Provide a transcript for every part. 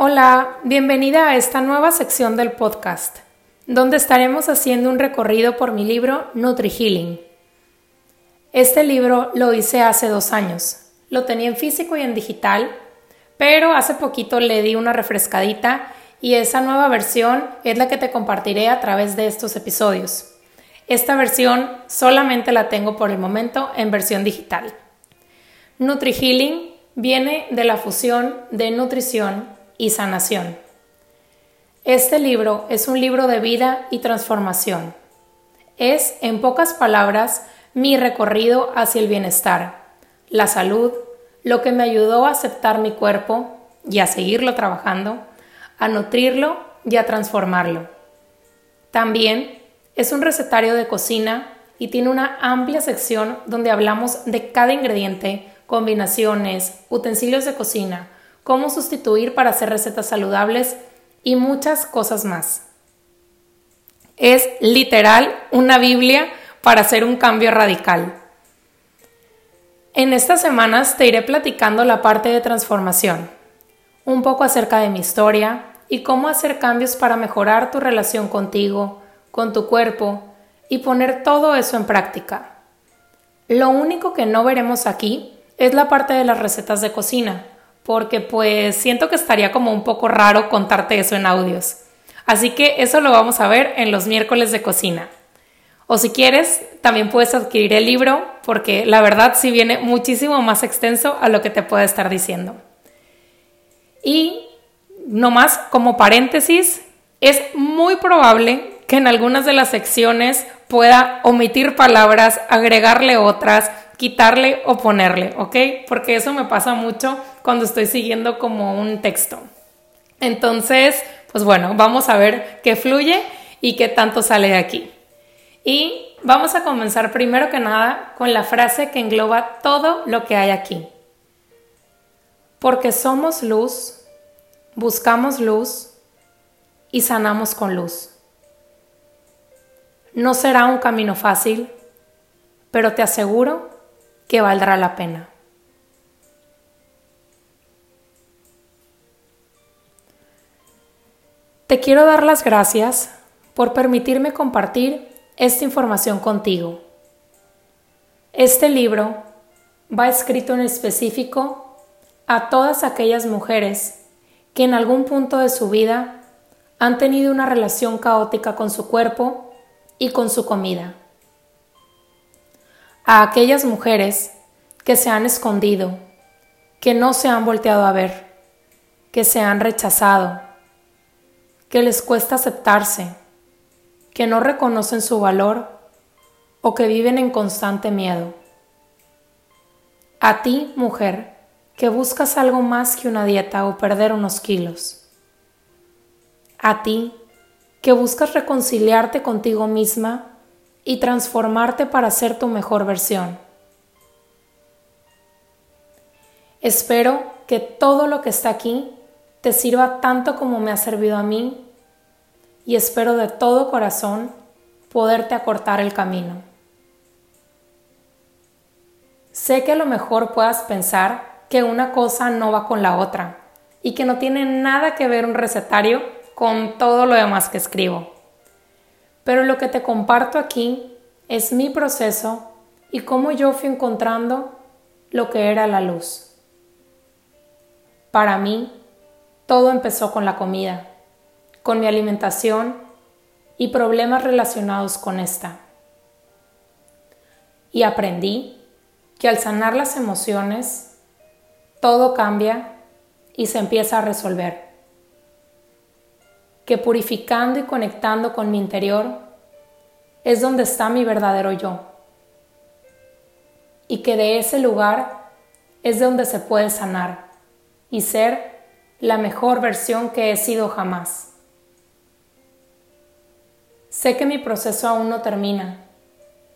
Hola, bienvenida a esta nueva sección del podcast, donde estaremos haciendo un recorrido por mi libro Nutri Healing. Este libro lo hice hace dos años, lo tenía en físico y en digital, pero hace poquito le di una refrescadita y esa nueva versión es la que te compartiré a través de estos episodios. Esta versión solamente la tengo por el momento en versión digital. Nutri Healing viene de la fusión de nutrición y sanación. Este libro es un libro de vida y transformación. Es, en pocas palabras, mi recorrido hacia el bienestar, la salud, lo que me ayudó a aceptar mi cuerpo y a seguirlo trabajando, a nutrirlo y a transformarlo. También es un recetario de cocina y tiene una amplia sección donde hablamos de cada ingrediente combinaciones, utensilios de cocina, cómo sustituir para hacer recetas saludables y muchas cosas más. Es literal una Biblia para hacer un cambio radical. En estas semanas te iré platicando la parte de transformación, un poco acerca de mi historia y cómo hacer cambios para mejorar tu relación contigo, con tu cuerpo y poner todo eso en práctica. Lo único que no veremos aquí es la parte de las recetas de cocina, porque pues siento que estaría como un poco raro contarte eso en audios. Así que eso lo vamos a ver en los miércoles de cocina. O si quieres, también puedes adquirir el libro, porque la verdad sí viene muchísimo más extenso a lo que te puedo estar diciendo. Y nomás como paréntesis, es muy probable que en algunas de las secciones pueda omitir palabras, agregarle otras, quitarle o ponerle, ¿ok? Porque eso me pasa mucho cuando estoy siguiendo como un texto. Entonces, pues bueno, vamos a ver qué fluye y qué tanto sale de aquí. Y vamos a comenzar primero que nada con la frase que engloba todo lo que hay aquí. Porque somos luz, buscamos luz y sanamos con luz. No será un camino fácil, pero te aseguro que valdrá la pena. Te quiero dar las gracias por permitirme compartir esta información contigo. Este libro va escrito en específico a todas aquellas mujeres que en algún punto de su vida han tenido una relación caótica con su cuerpo y con su comida a aquellas mujeres que se han escondido, que no se han volteado a ver, que se han rechazado, que les cuesta aceptarse, que no reconocen su valor o que viven en constante miedo. A ti, mujer, que buscas algo más que una dieta o perder unos kilos. A ti, que buscas reconciliarte contigo misma y transformarte para ser tu mejor versión. Espero que todo lo que está aquí te sirva tanto como me ha servido a mí y espero de todo corazón poderte acortar el camino. Sé que a lo mejor puedas pensar que una cosa no va con la otra y que no tiene nada que ver un recetario con todo lo demás que escribo pero lo que te comparto aquí es mi proceso y cómo yo fui encontrando lo que era la luz. Para mí, todo empezó con la comida, con mi alimentación y problemas relacionados con esta. Y aprendí que al sanar las emociones, todo cambia y se empieza a resolver que purificando y conectando con mi interior es donde está mi verdadero yo. Y que de ese lugar es donde se puede sanar y ser la mejor versión que he sido jamás. Sé que mi proceso aún no termina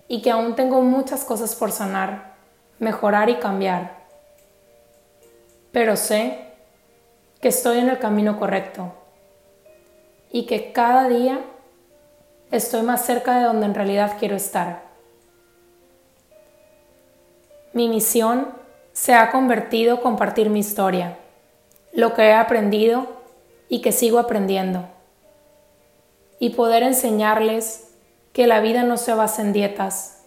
y que aún tengo muchas cosas por sanar, mejorar y cambiar. Pero sé que estoy en el camino correcto y que cada día estoy más cerca de donde en realidad quiero estar. Mi misión se ha convertido en compartir mi historia, lo que he aprendido y que sigo aprendiendo. Y poder enseñarles que la vida no se basa en dietas,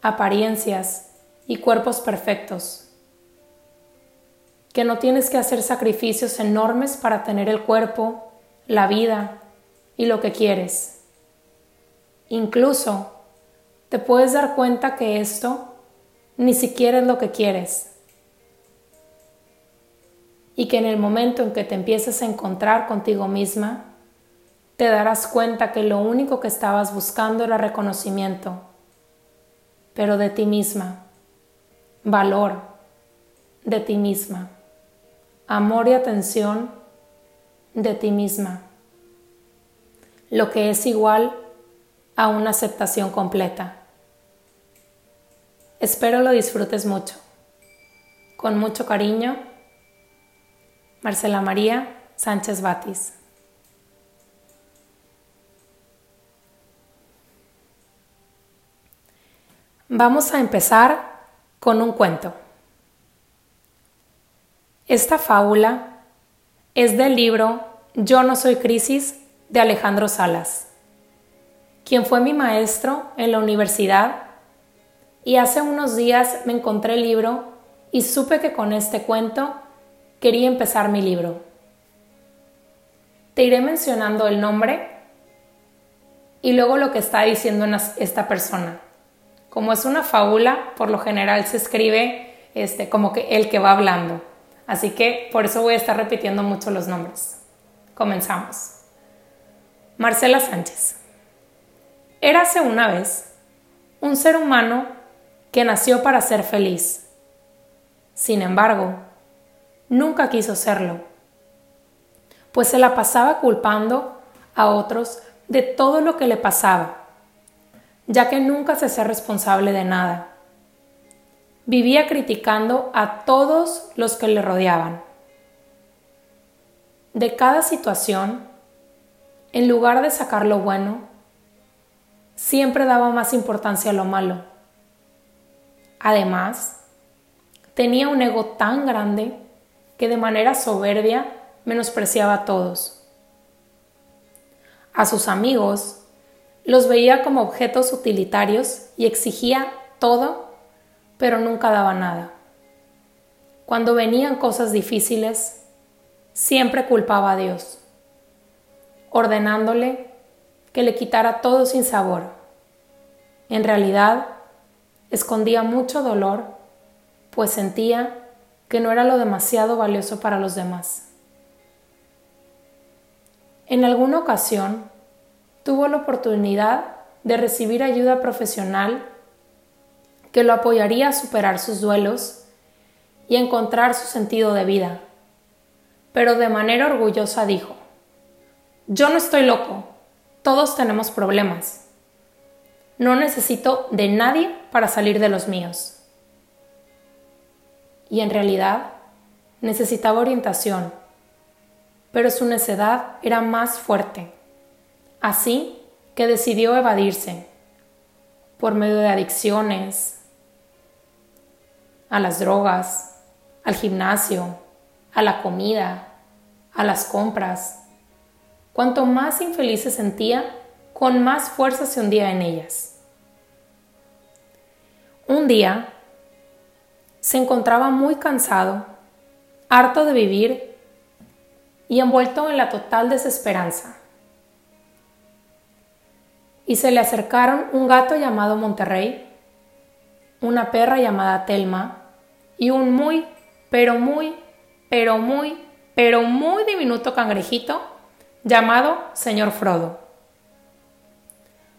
apariencias y cuerpos perfectos. Que no tienes que hacer sacrificios enormes para tener el cuerpo, la vida y lo que quieres. Incluso te puedes dar cuenta que esto ni siquiera es lo que quieres. Y que en el momento en que te empieces a encontrar contigo misma, te darás cuenta que lo único que estabas buscando era reconocimiento, pero de ti misma, valor de ti misma, amor y atención de ti misma, lo que es igual a una aceptación completa. Espero lo disfrutes mucho. Con mucho cariño, Marcela María Sánchez Batis. Vamos a empezar con un cuento. Esta fábula es del libro Yo no soy crisis de Alejandro Salas, quien fue mi maestro en la universidad y hace unos días me encontré el libro y supe que con este cuento quería empezar mi libro. Te iré mencionando el nombre y luego lo que está diciendo esta persona. Como es una fábula, por lo general se escribe este, como que el que va hablando. Así que por eso voy a estar repitiendo mucho los nombres. Comenzamos. Marcela Sánchez. Érase una vez un ser humano que nació para ser feliz. Sin embargo, nunca quiso serlo, pues se la pasaba culpando a otros de todo lo que le pasaba ya que nunca se hacía responsable de nada. Vivía criticando a todos los que le rodeaban. De cada situación, en lugar de sacar lo bueno, siempre daba más importancia a lo malo. Además, tenía un ego tan grande que de manera soberbia menospreciaba a todos. A sus amigos los veía como objetos utilitarios y exigía todo, pero nunca daba nada. Cuando venían cosas difíciles, siempre culpaba a Dios, ordenándole que le quitara todo sin sabor. En realidad, escondía mucho dolor, pues sentía que no era lo demasiado valioso para los demás. En alguna ocasión, tuvo la oportunidad de recibir ayuda profesional que lo apoyaría a superar sus duelos y encontrar su sentido de vida. Pero de manera orgullosa dijo, yo no estoy loco, todos tenemos problemas. No necesito de nadie para salir de los míos. Y en realidad necesitaba orientación, pero su necedad era más fuerte. Así que decidió evadirse por medio de adicciones, a las drogas, al gimnasio, a la comida, a las compras. Cuanto más infeliz se sentía, con más fuerza se hundía en ellas. Un día se encontraba muy cansado, harto de vivir y envuelto en la total desesperanza y se le acercaron un gato llamado Monterrey, una perra llamada Telma y un muy, pero muy, pero muy, pero muy diminuto cangrejito llamado señor Frodo.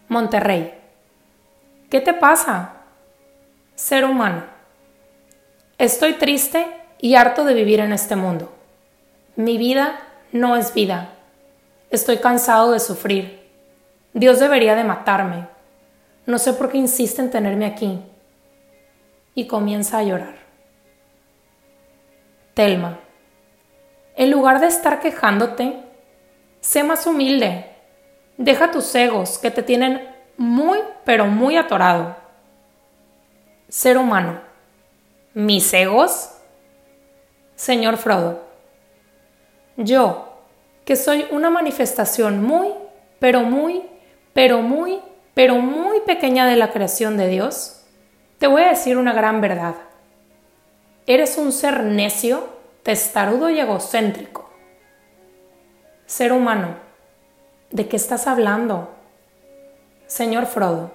Monterrey. ¿Qué te pasa? Ser humano. Estoy triste y harto de vivir en este mundo. Mi vida no es vida. Estoy cansado de sufrir. Dios debería de matarme. No sé por qué insiste en tenerme aquí. Y comienza a llorar. Telma, en lugar de estar quejándote, sé más humilde. Deja tus egos que te tienen muy, pero muy atorado. Ser humano. ¿Mis egos? Señor Frodo, yo, que soy una manifestación muy, pero muy, pero muy, pero muy pequeña de la creación de Dios, te voy a decir una gran verdad. Eres un ser necio, testarudo y egocéntrico. Ser humano, ¿de qué estás hablando? Señor Frodo,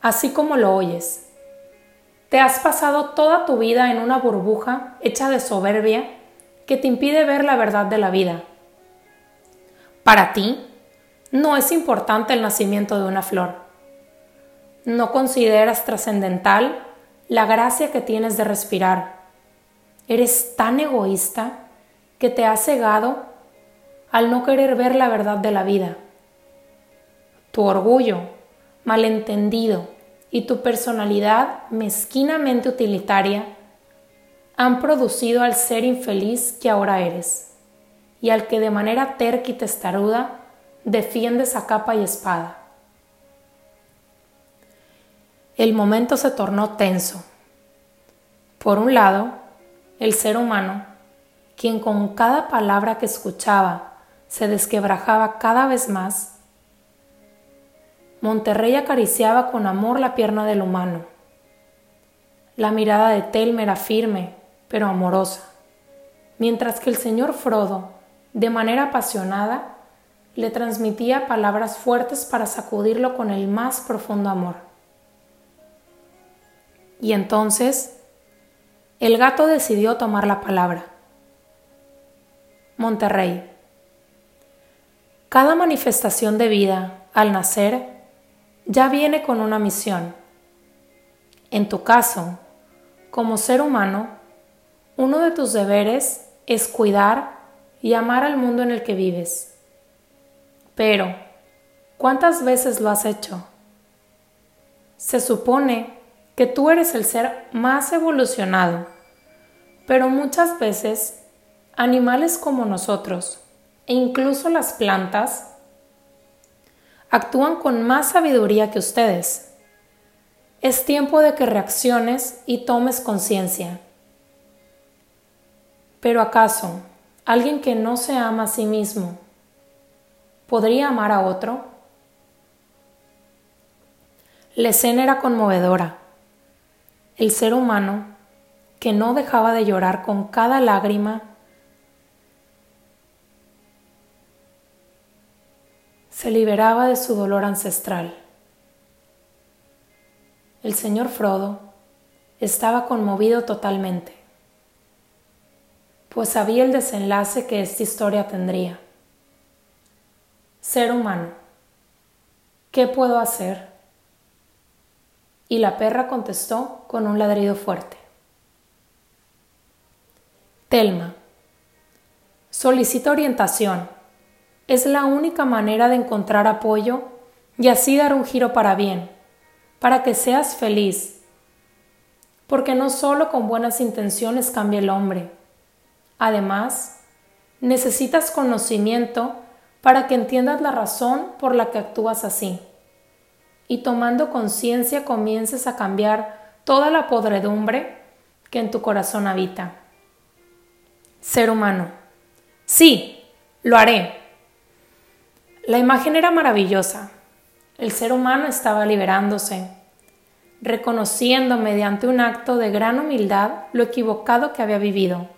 así como lo oyes, te has pasado toda tu vida en una burbuja hecha de soberbia que te impide ver la verdad de la vida. Para ti, no es importante el nacimiento de una flor. No consideras trascendental la gracia que tienes de respirar. Eres tan egoísta que te has cegado al no querer ver la verdad de la vida. Tu orgullo, malentendido y tu personalidad mezquinamente utilitaria han producido al ser infeliz que ahora eres y al que de manera terca y testaruda defiendes a capa y espada. El momento se tornó tenso. Por un lado, el ser humano, quien con cada palabra que escuchaba se desquebrajaba cada vez más, Monterrey acariciaba con amor la pierna del humano. La mirada de Telma era firme, pero amorosa, mientras que el señor Frodo, de manera apasionada, le transmitía palabras fuertes para sacudirlo con el más profundo amor. Y entonces, el gato decidió tomar la palabra. Monterrey. Cada manifestación de vida, al nacer, ya viene con una misión. En tu caso, como ser humano, uno de tus deberes es cuidar y amar al mundo en el que vives. Pero, ¿cuántas veces lo has hecho? Se supone que tú eres el ser más evolucionado, pero muchas veces animales como nosotros, e incluso las plantas, actúan con más sabiduría que ustedes. Es tiempo de que reacciones y tomes conciencia. Pero acaso, alguien que no se ama a sí mismo, ¿podría amar a otro? La escena era conmovedora. El ser humano, que no dejaba de llorar con cada lágrima se liberaba de su dolor ancestral. El señor Frodo estaba conmovido totalmente, pues sabía el desenlace que esta historia tendría. Ser humano, ¿qué puedo hacer? Y la perra contestó con un ladrido fuerte. Telma, solicita orientación es la única manera de encontrar apoyo y así dar un giro para bien, para que seas feliz. Porque no solo con buenas intenciones cambia el hombre. Además, necesitas conocimiento para que entiendas la razón por la que actúas así. Y tomando conciencia comiences a cambiar toda la podredumbre que en tu corazón habita. Ser humano. Sí, lo haré la imagen era maravillosa. El ser humano estaba liberándose, reconociendo mediante un acto de gran humildad lo equivocado que había vivido.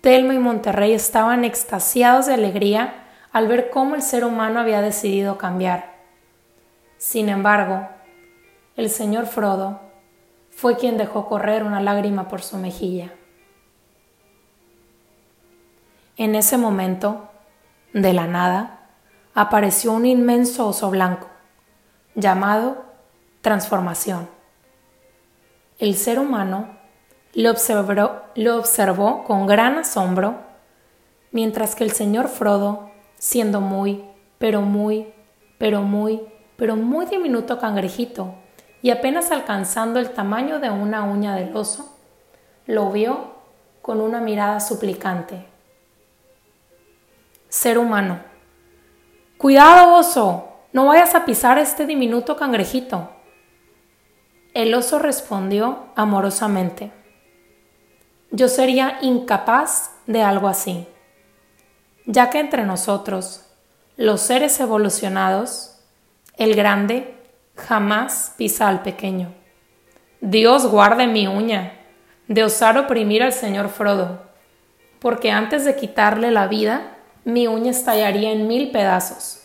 Telma y Monterrey estaban extasiados de alegría al ver cómo el ser humano había decidido cambiar. Sin embargo, el señor Frodo fue quien dejó correr una lágrima por su mejilla. En ese momento, de la nada, apareció un inmenso oso blanco, llamado transformación. El ser humano lo observó, con gran asombro, mientras que el señor Frodo, siendo muy, pero muy, pero muy, pero muy diminuto cangrejito, y apenas alcanzando el tamaño de una uña del oso, lo vio con una mirada suplicante. Ser humano, Cuidado, oso, no vayas a pisar este diminuto cangrejito. El oso respondió amorosamente. Yo sería incapaz de algo así. ya que entre nosotros, los seres evolucionados, el grande jamás pisa al pequeño. Dios guarde mi uña de osar oprimir al señor Frodo, porque antes de quitarle la vida, mi uña estallaría en mil pedazos.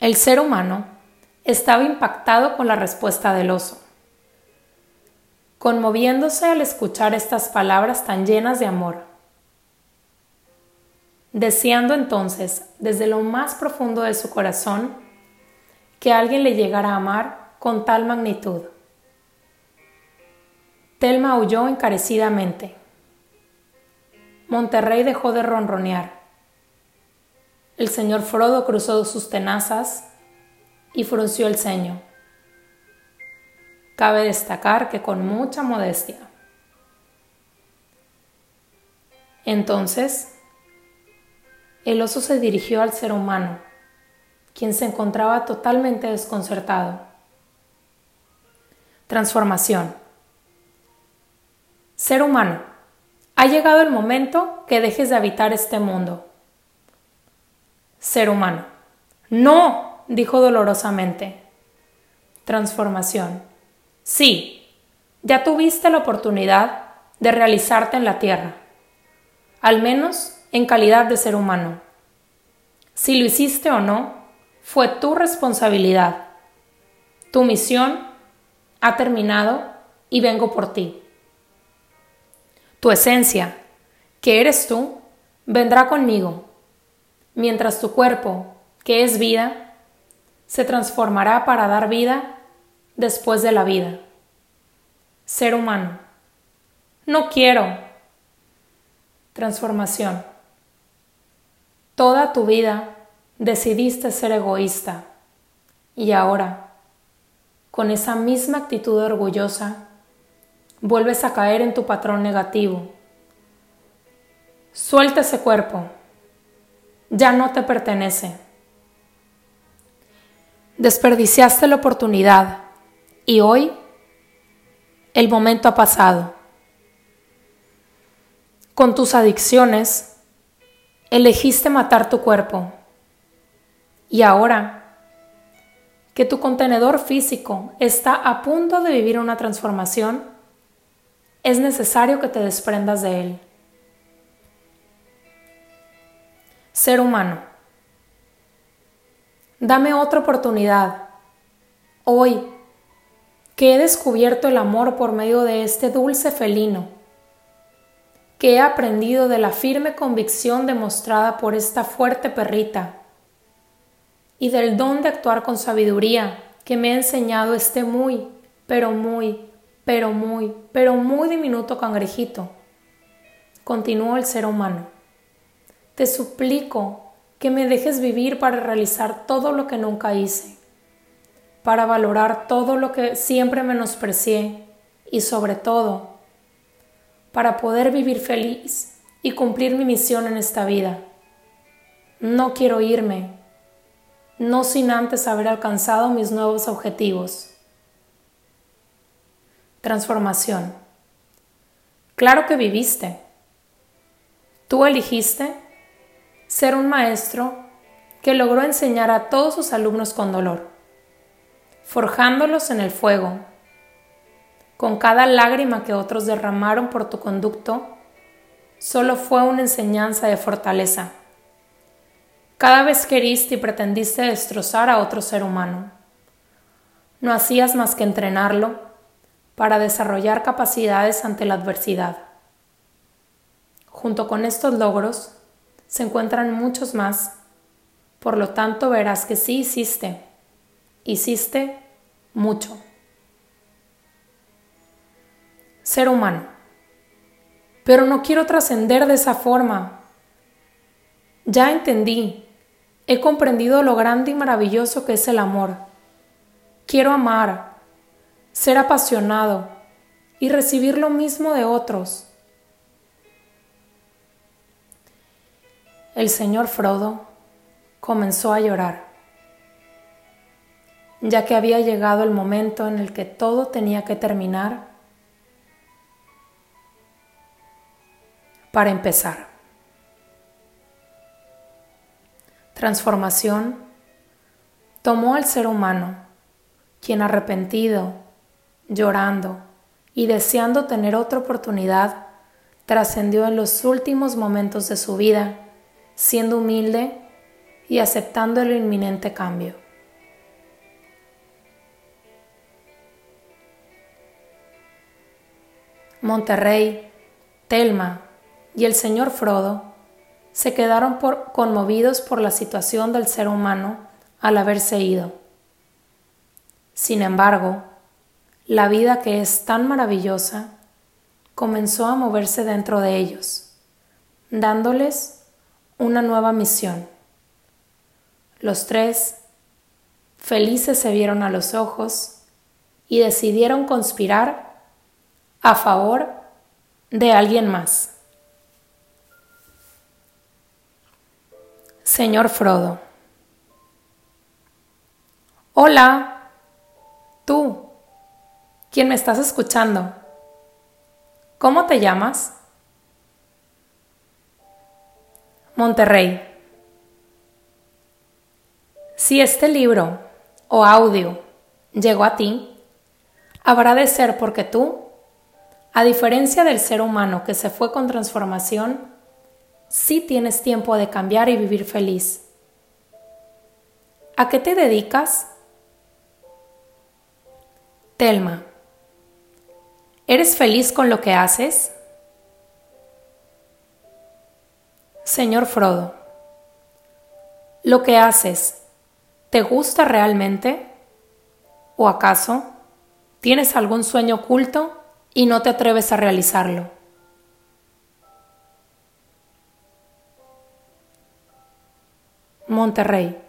El ser humano estaba impactado con la respuesta del oso, conmoviéndose al escuchar estas palabras tan llenas de amor, deseando entonces, desde lo más profundo de su corazón, que alguien le llegara a amar con tal magnitud. Telma huyó encarecidamente. Monterrey dejó de ronronear. El señor Frodo cruzó sus tenazas y frunció el ceño. Cabe destacar que con mucha modestia. Entonces, el oso se dirigió al ser humano, quien se encontraba totalmente desconcertado. Transformación. Ser humano, ha llegado el momento que dejes de habitar este mundo. Ser humano. No, dijo dolorosamente. Transformación. Sí, ya tuviste la oportunidad de realizarte en la tierra, al menos en calidad de ser humano. Si lo hiciste o no, fue tu responsabilidad. Tu misión ha terminado y vengo por ti. Tu esencia, que eres tú, vendrá conmigo, mientras tu cuerpo, que es vida, se transformará para dar vida después de la vida. Ser humano. No quiero. Transformación. Toda tu vida decidiste ser egoísta y ahora, con esa misma actitud orgullosa, vuelves a caer en tu patrón negativo. Suelta ese cuerpo, ya no te pertenece. Desperdiciaste la oportunidad y hoy el momento ha pasado. Con tus adicciones, elegiste matar tu cuerpo y ahora que tu contenedor físico está a punto de vivir una transformación, es necesario que te desprendas de él. Ser humano. Dame otra oportunidad. Hoy, que he descubierto el amor por medio de este dulce felino, que he aprendido de la firme convicción demostrada por esta fuerte perrita, y del don de actuar con sabiduría que me ha enseñado este muy, pero muy, pero muy, pero muy diminuto cangrejito. Continuó el ser humano. Te suplico que me dejes vivir para realizar todo lo que nunca hice, para valorar todo lo que siempre menosprecié y sobre todo, para poder vivir feliz y cumplir mi misión en esta vida. No quiero irme, no sin antes haber alcanzado mis nuevos objetivos. Transformación. Claro que viviste. Tú elegiste ser un maestro que logró enseñar a todos sus alumnos con dolor, forjándolos en el fuego. Con cada lágrima que otros derramaron por tu conducto, solo fue una enseñanza de fortaleza. Cada vez queriste y pretendiste destrozar a otro ser humano. No hacías más que entrenarlo para desarrollar capacidades ante la adversidad. Junto con estos logros se encuentran muchos más, por lo tanto verás que sí hiciste, hiciste mucho. Ser humano. Pero no quiero trascender de esa forma. Ya entendí, he comprendido lo grande y maravilloso que es el amor. Quiero amar, ser apasionado y recibir lo mismo de otros. El señor Frodo comenzó a llorar, ya que había llegado el momento en el que todo tenía que terminar para empezar. Transformación tomó al ser humano, quien arrepentido llorando y deseando tener otra oportunidad, trascendió en los últimos momentos de su vida, siendo humilde y aceptando el inminente cambio. Monterrey, Telma y el señor Frodo se quedaron conmovidos por la situación del ser humano al haberse ido. Sin embargo, la vida que es tan maravillosa comenzó a moverse dentro de ellos, dándoles una nueva misión. Los tres, felices, se vieron a los ojos y decidieron conspirar a favor de alguien más. Señor Frodo. Hola, quien me estás escuchando. ¿Cómo te llamas? Monterrey. Si este libro o audio llegó a ti, habrá de ser porque tú, a diferencia del ser humano que se fue con transformación, sí tienes tiempo de cambiar y vivir feliz. ¿A qué te dedicas? Telma, ¿eres feliz con lo que haces? Señor Frodo, ¿lo que haces te gusta realmente? ¿O acaso tienes algún sueño oculto y no te atreves a realizarlo? Monterrey.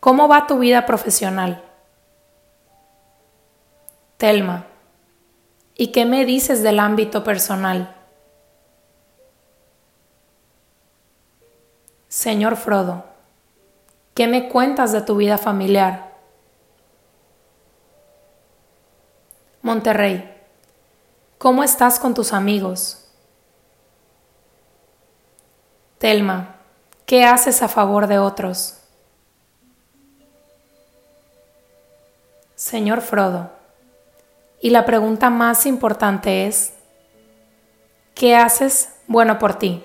¿Cómo va tu vida profesional? Telma. ¿Y qué me dices del ámbito personal? Señor Frodo, ¿qué me cuentas de tu vida familiar? Monterrey, ¿cómo estás con tus amigos? Telma, ¿Qué haces a favor de otros? Señor Frodo, y la pregunta más importante es, ¿qué haces bueno por ti?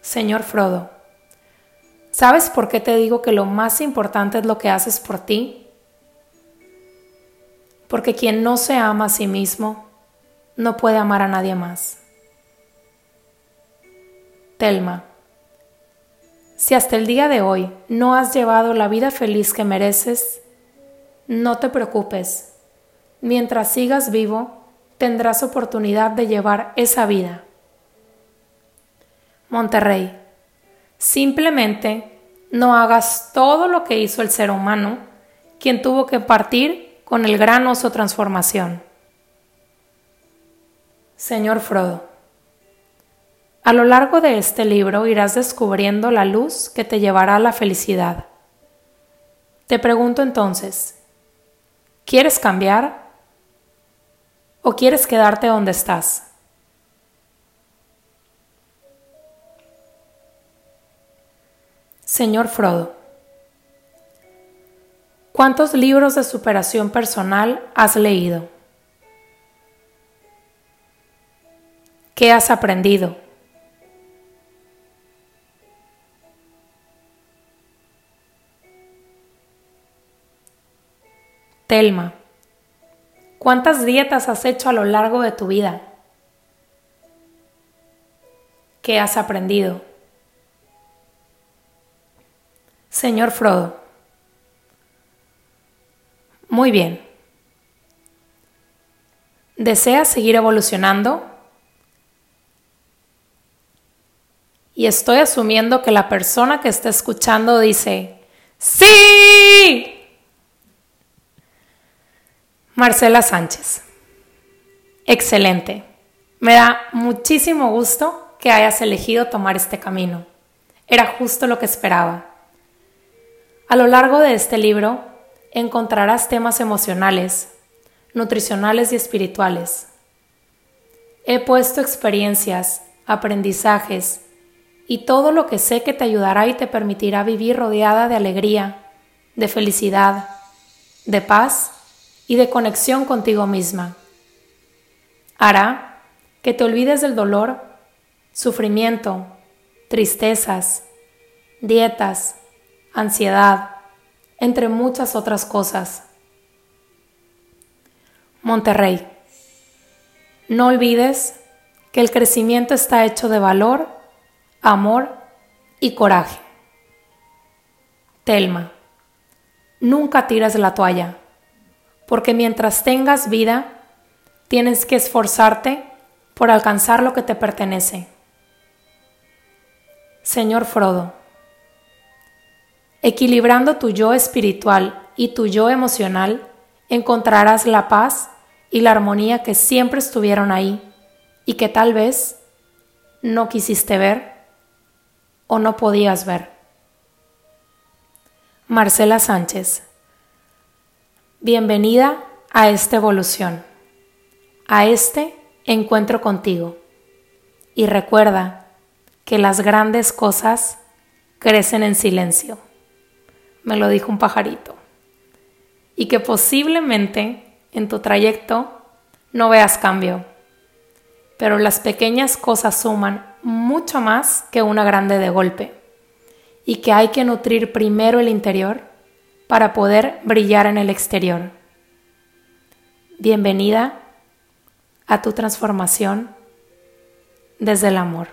Señor Frodo, ¿sabes por qué te digo que lo más importante es lo que haces por ti? porque quien no se ama a sí mismo no puede amar a nadie más. Telma, si hasta el día de hoy no has llevado la vida feliz que mereces, no te preocupes. Mientras sigas vivo, tendrás oportunidad de llevar esa vida. Monterrey, simplemente no hagas todo lo que hizo el ser humano, quien tuvo que partir con el gran oso transformación. Señor Frodo, a lo largo de este libro irás descubriendo la luz que te llevará a la felicidad. Te pregunto entonces, ¿quieres cambiar o quieres quedarte donde estás? Señor Frodo, ¿Cuántos libros de superación personal has leído? ¿Qué has aprendido? Telma, ¿cuántas dietas has hecho a lo largo de tu vida? ¿Qué has aprendido? Señor Frodo, muy bien. ¿Deseas seguir evolucionando? Y estoy asumiendo que la persona que está escuchando dice, sí. Marcela Sánchez. Excelente. Me da muchísimo gusto que hayas elegido tomar este camino. Era justo lo que esperaba. A lo largo de este libro encontrarás temas emocionales, nutricionales y espirituales. he puesto experiencias, aprendizajes y todo lo que sé que te ayudará y te permitirá vivir rodeada de alegría, de felicidad, de paz y de conexión contigo misma. Hará que te olvides del dolor, sufrimiento, tristezas, dietas, ansiedad, entre muchas otras cosas. Monterrey. No olvides que el crecimiento está hecho de valor, amor y coraje. Telma. Nunca tires la toalla, porque mientras tengas vida, tienes que esforzarte por alcanzar lo que te pertenece. Señor Frodo, equilibrando tu yo espiritual y tu yo emocional, encontrarás la paz y la armonía que siempre estuvieron ahí y que tal vez no quisiste ver o no podías ver. Marcela Sánchez, bienvenida a esta evolución a este encuentro contigo. Y recuerda que las grandes cosas crecen en silencio. Me lo dijo un pajarito. Y que posiblemente en tu trayecto no veas cambio. Pero las pequeñas cosas suman mucho más que una grande de golpe. Y que hay que nutrir primero el interior para poder brillar en el exterior. Bienvenida a tu transformación desde el amor.